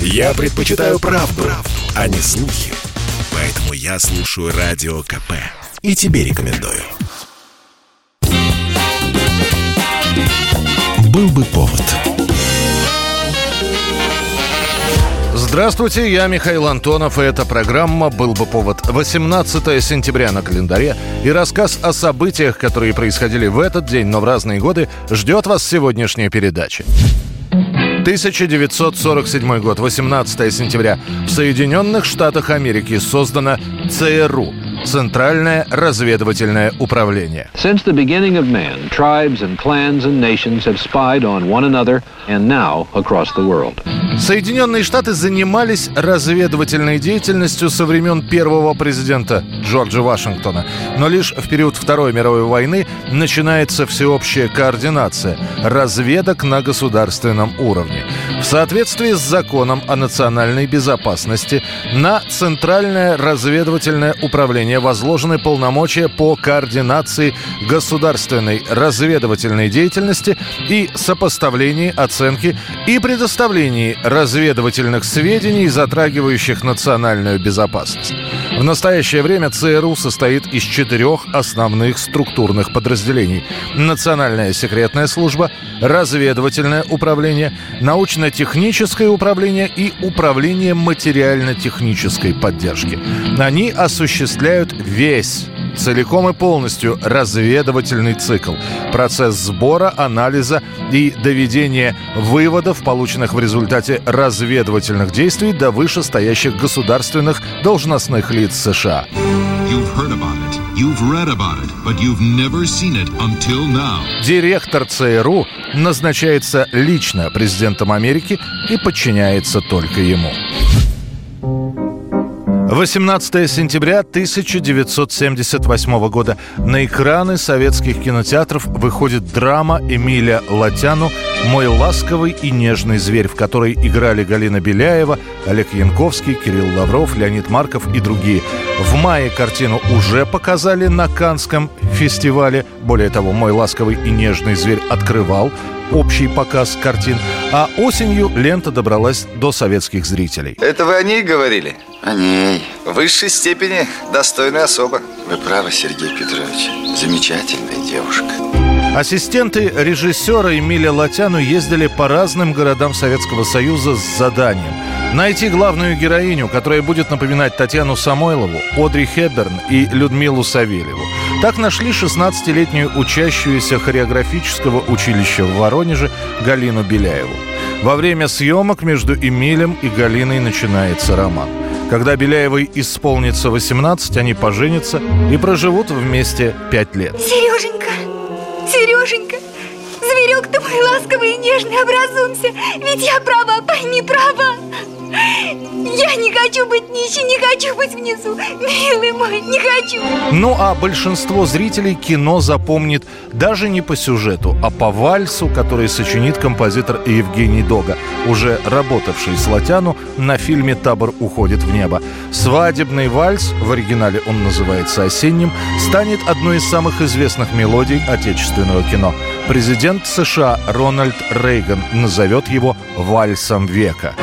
Я предпочитаю правду, правду, а не слухи. Поэтому я слушаю Радио КП. И тебе рекомендую. Был бы повод. Здравствуйте, я Михаил Антонов, и эта программа «Был бы повод». 18 сентября на календаре и рассказ о событиях, которые происходили в этот день, но в разные годы, ждет вас сегодняшняя передача. 1947 год, 18 сентября. В Соединенных Штатах Америки создана ЦРУ – Центральное разведывательное управление. Since the beginning of man, tribes and clans and nations have spied on one another and now across the world. Соединенные Штаты занимались разведывательной деятельностью со времен первого президента Джорджа Вашингтона. Но лишь в период Второй мировой войны начинается всеобщая координация разведок на государственном уровне. В соответствии с законом о национальной безопасности на Центральное разведывательное управление возложены полномочия по координации государственной разведывательной деятельности и сопоставлении оценки и предоставлении разведывательных сведений, затрагивающих национальную безопасность. В настоящее время ЦРУ состоит из четырех основных структурных подразделений. Национальная секретная служба, разведывательное управление, научно-техническое управление и управление материально-технической поддержки. Они осуществляют весь целиком и полностью разведывательный цикл. Процесс сбора, анализа и доведения выводов, полученных в результате разведывательных действий до вышестоящих государственных должностных лиц США. Директор ЦРУ назначается лично президентом Америки и подчиняется только ему. 18 сентября 1978 года. На экраны советских кинотеатров выходит драма Эмиля Латяну «Мой ласковый и нежный зверь», в которой играли Галина Беляева, Олег Янковский, Кирилл Лавров, Леонид Марков и другие. В мае картину уже показали на Канском фестивале. Более того, «Мой ласковый и нежный зверь» открывал общий показ картин, а осенью лента добралась до советских зрителей. Это вы о ней говорили? О ней. В высшей степени достойная особа. Вы правы, Сергей Петрович. Замечательная девушка. Ассистенты режиссера Эмиля Латяну ездили по разным городам Советского Союза с заданием найти главную героиню, которая будет напоминать Татьяну Самойлову, Одри Хепберн и Людмилу Савельеву. Так нашли 16-летнюю учащуюся хореографического училища в Воронеже Галину Беляеву. Во время съемок между Эмилем и Галиной начинается роман. Когда Беляевой исполнится 18, они поженятся и проживут вместе 5 лет. Сереженька, Сереженька, зверек ты мой ласковый и нежный, образумся, ведь я права, пойми, права. Я не хочу быть нищей, не хочу быть внизу Милый мой, не хочу Ну а большинство зрителей кино запомнит даже не по сюжету, а по вальсу, который сочинит композитор Евгений Дога, уже работавший с Латяну на фильме «Табор уходит в небо». Свадебный вальс, в оригинале он называется «Осенним», станет одной из самых известных мелодий отечественного кино. Президент США Рональд Рейган назовет его «вальсом века».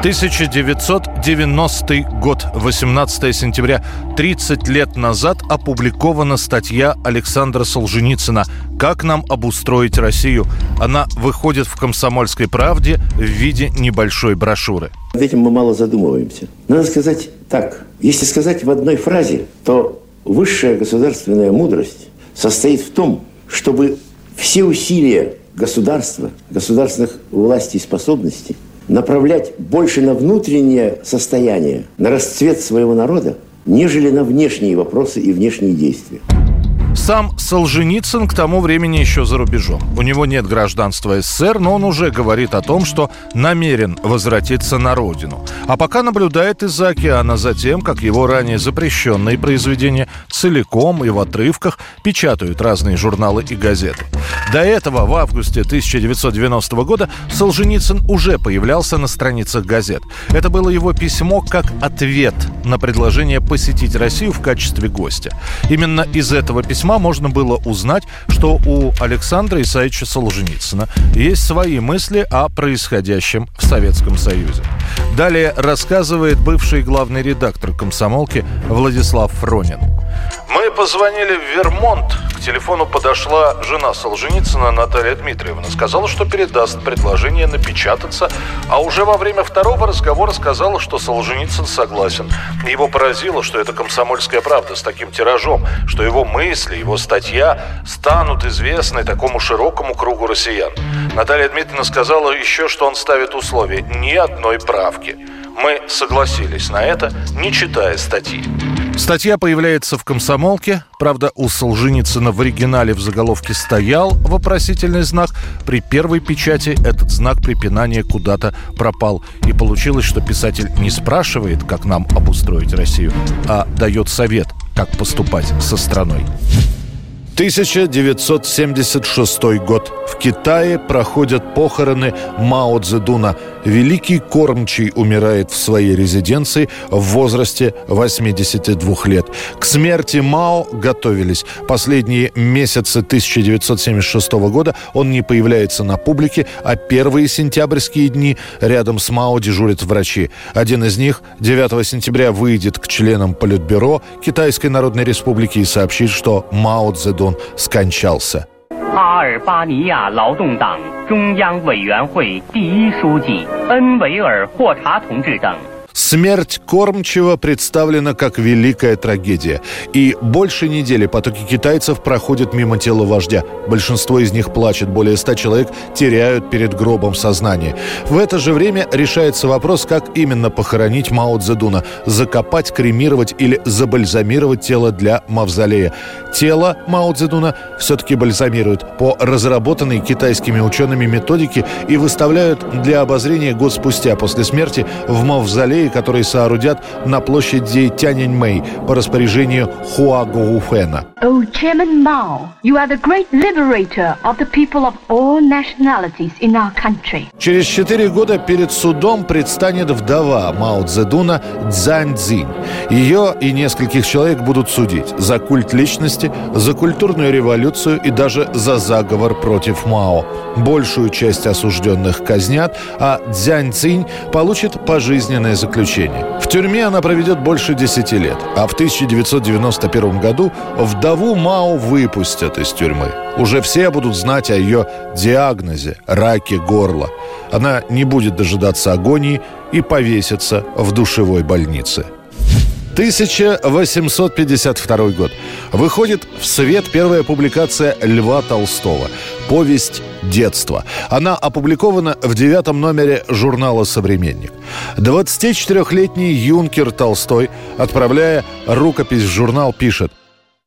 1990 год, 18 сентября, 30 лет назад опубликована статья Александра Солженицына «Как нам обустроить Россию?». Она выходит в «Комсомольской правде» в виде небольшой брошюры. Над этим мы мало задумываемся. Надо сказать так. Если сказать в одной фразе, то высшая государственная мудрость состоит в том, чтобы все усилия государства, государственных властей и способностей – направлять больше на внутреннее состояние, на расцвет своего народа, нежели на внешние вопросы и внешние действия. Сам Солженицын к тому времени еще за рубежом. У него нет гражданства СССР, но он уже говорит о том, что намерен возвратиться на родину. А пока наблюдает из-за океана за тем, как его ранее запрещенные произведения целиком и в отрывках печатают разные журналы и газеты. До этого, в августе 1990 года, Солженицын уже появлялся на страницах газет. Это было его письмо как ответ на предложение посетить Россию в качестве гостя. Именно из этого письма можно было узнать, что у Александра Исаевича Солженицына есть свои мысли о происходящем в Советском Союзе. Далее рассказывает бывший главный редактор комсомолки Владислав Фронин. Мы позвонили в Вермонт. К телефону подошла жена Солженицына Наталья Дмитриевна. Сказала, что передаст предложение напечататься, а уже во время второго разговора сказала, что Солженицын согласен. Его поразило, что это комсомольская правда с таким тиражом, что его мысли, его статья станут известны такому широкому кругу россиян. Наталья Дмитриевна сказала еще, что он ставит условия ни одной правки. Мы согласились на это, не читая статьи. Статья появляется в «Комсомолке». Правда, у Солженицына в оригинале в заголовке стоял вопросительный знак. При первой печати этот знак препинания куда-то пропал. И получилось, что писатель не спрашивает, как нам обустроить Россию, а дает совет, как поступать со страной. 1976 год. В Китае проходят похороны Мао Цзэдуна. Великий кормчий умирает в своей резиденции в возрасте 82 лет. К смерти Мао готовились. Последние месяцы 1976 года он не появляется на публике, а первые сентябрьские дни рядом с Мао дежурят врачи. Один из них 9 сентября выйдет к членам Политбюро Китайской Народной Республики и сообщит, что Мао Цзэдун скончался. 阿尔巴尼亚劳动党中央委员会第一书记恩维尔·霍查同志等。Смерть кормчего представлена как великая трагедия. И больше недели потоки китайцев проходят мимо тела вождя. Большинство из них плачет, более ста человек теряют перед гробом сознание. В это же время решается вопрос, как именно похоронить Мао Цзэдуна. Закопать, кремировать или забальзамировать тело для мавзолея. Тело Мао Цзэдуна все-таки бальзамируют по разработанной китайскими учеными методике и выставляют для обозрения год спустя после смерти в мавзолее который соорудят на площади Тяньаньмэй по распоряжению Хуа Гоуфена. Oh, Chairman Mao, you are the great liberator of the people of all nationalities in our country. Через четыре года перед судом предстанет вдова Мао Цзэдуна Цзань Цзинь. Ее и нескольких человек будут судить за культ личности, за культурную революцию и даже за заговор против Мао. Большую часть осужденных казнят, а Цзянь Цинь получит пожизненное заключение заключение. В тюрьме она проведет больше 10 лет, а в 1991 году вдову Мао выпустят из тюрьмы. Уже все будут знать о ее диагнозе – раке горла. Она не будет дожидаться агонии и повесится в душевой больнице. 1852 год. Выходит в свет первая публикация Льва Толстого «Повесть детства». Она опубликована в девятом номере журнала «Современник». 24-летний юнкер Толстой, отправляя рукопись в журнал, пишет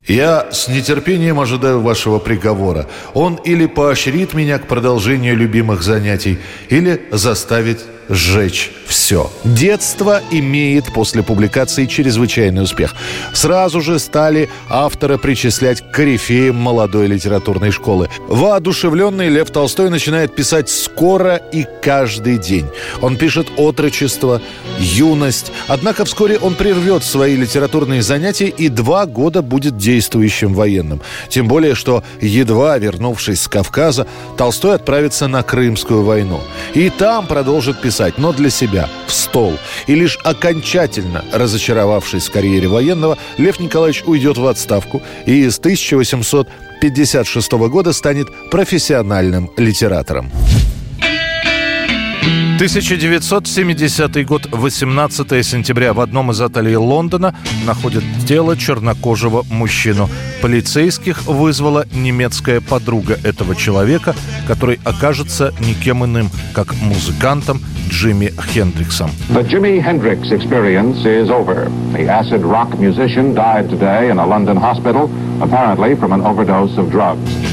я с нетерпением ожидаю вашего приговора. Он или поощрит меня к продолжению любимых занятий, или заставит сжечь все. Детство имеет после публикации чрезвычайный успех. Сразу же стали авторы причислять к корифеям молодой литературной школы. Воодушевленный Лев Толстой начинает писать скоро и каждый день. Он пишет отрочество, юность. Однако вскоре он прервет свои литературные занятия и два года будет действующим военным. Тем более, что едва вернувшись с Кавказа, Толстой отправится на Крымскую войну. И там продолжит писать писать, но для себя, в стол. И лишь окончательно разочаровавшись в карьере военного, Лев Николаевич уйдет в отставку и с 1856 года станет профессиональным литератором. 1970 год, 18 сентября. В одном из отелей Лондона находят тело чернокожего мужчину. Полицейских вызвала немецкая подруга этого человека, который окажется никем иным, как музыкантом Джимми Хендриксом. The Jimi Hendrix experience is over. The acid rock musician died today in a London hospital, apparently from an overdose of drugs.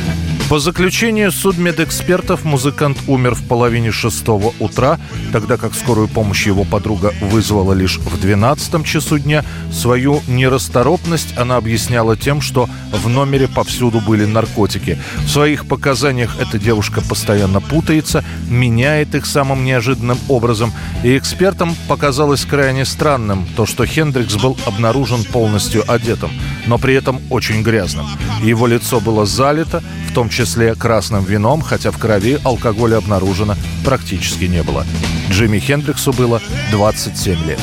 По заключению судмедэкспертов, музыкант умер в половине шестого утра, тогда как скорую помощь его подруга вызвала лишь в 12 часу дня. Свою нерасторопность она объясняла тем, что в номере повсюду были наркотики. В своих показаниях эта девушка постоянно путается, меняет их самым неожиданным образом. И экспертам показалось крайне странным то, что Хендрикс был обнаружен полностью одетым, но при этом очень грязным. Его лицо было залито, в том числе красным вином, хотя в крови алкоголя обнаружено практически не было. Джимми Хендриксу было 27 лет.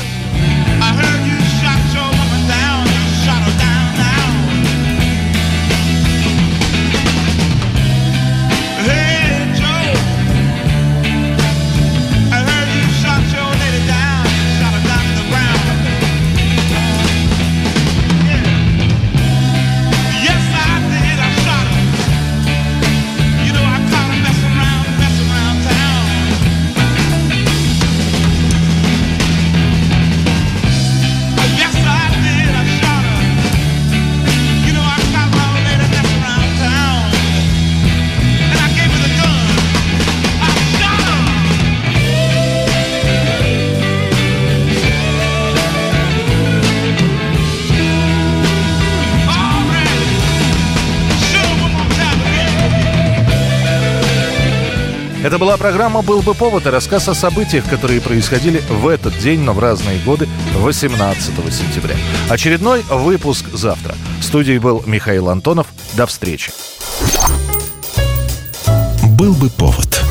Это была программа «Был бы повод» и рассказ о событиях, которые происходили в этот день, но в разные годы, 18 сентября. Очередной выпуск завтра. В студии был Михаил Антонов. До встречи. «Был бы повод»